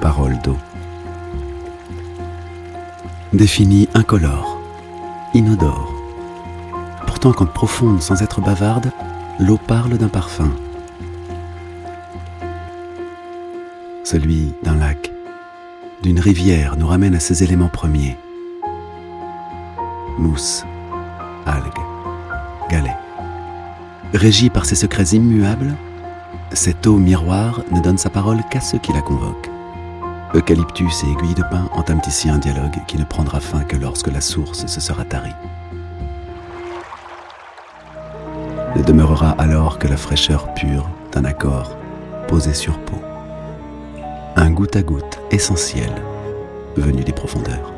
parole d'eau. Définie incolore, inodore. Pourtant, quand profonde sans être bavarde, l'eau parle d'un parfum. Celui d'un lac, d'une rivière nous ramène à ses éléments premiers. Mousse, algues, galets. Régie par ses secrets immuables, cette eau miroir ne donne sa parole qu'à ceux qui la convoquent. Eucalyptus et aiguilles de pin entament ici un dialogue qui ne prendra fin que lorsque la source se sera tarie. Ne demeurera alors que la fraîcheur pure d'un accord posé sur peau. Un goutte à goutte essentiel venu des profondeurs.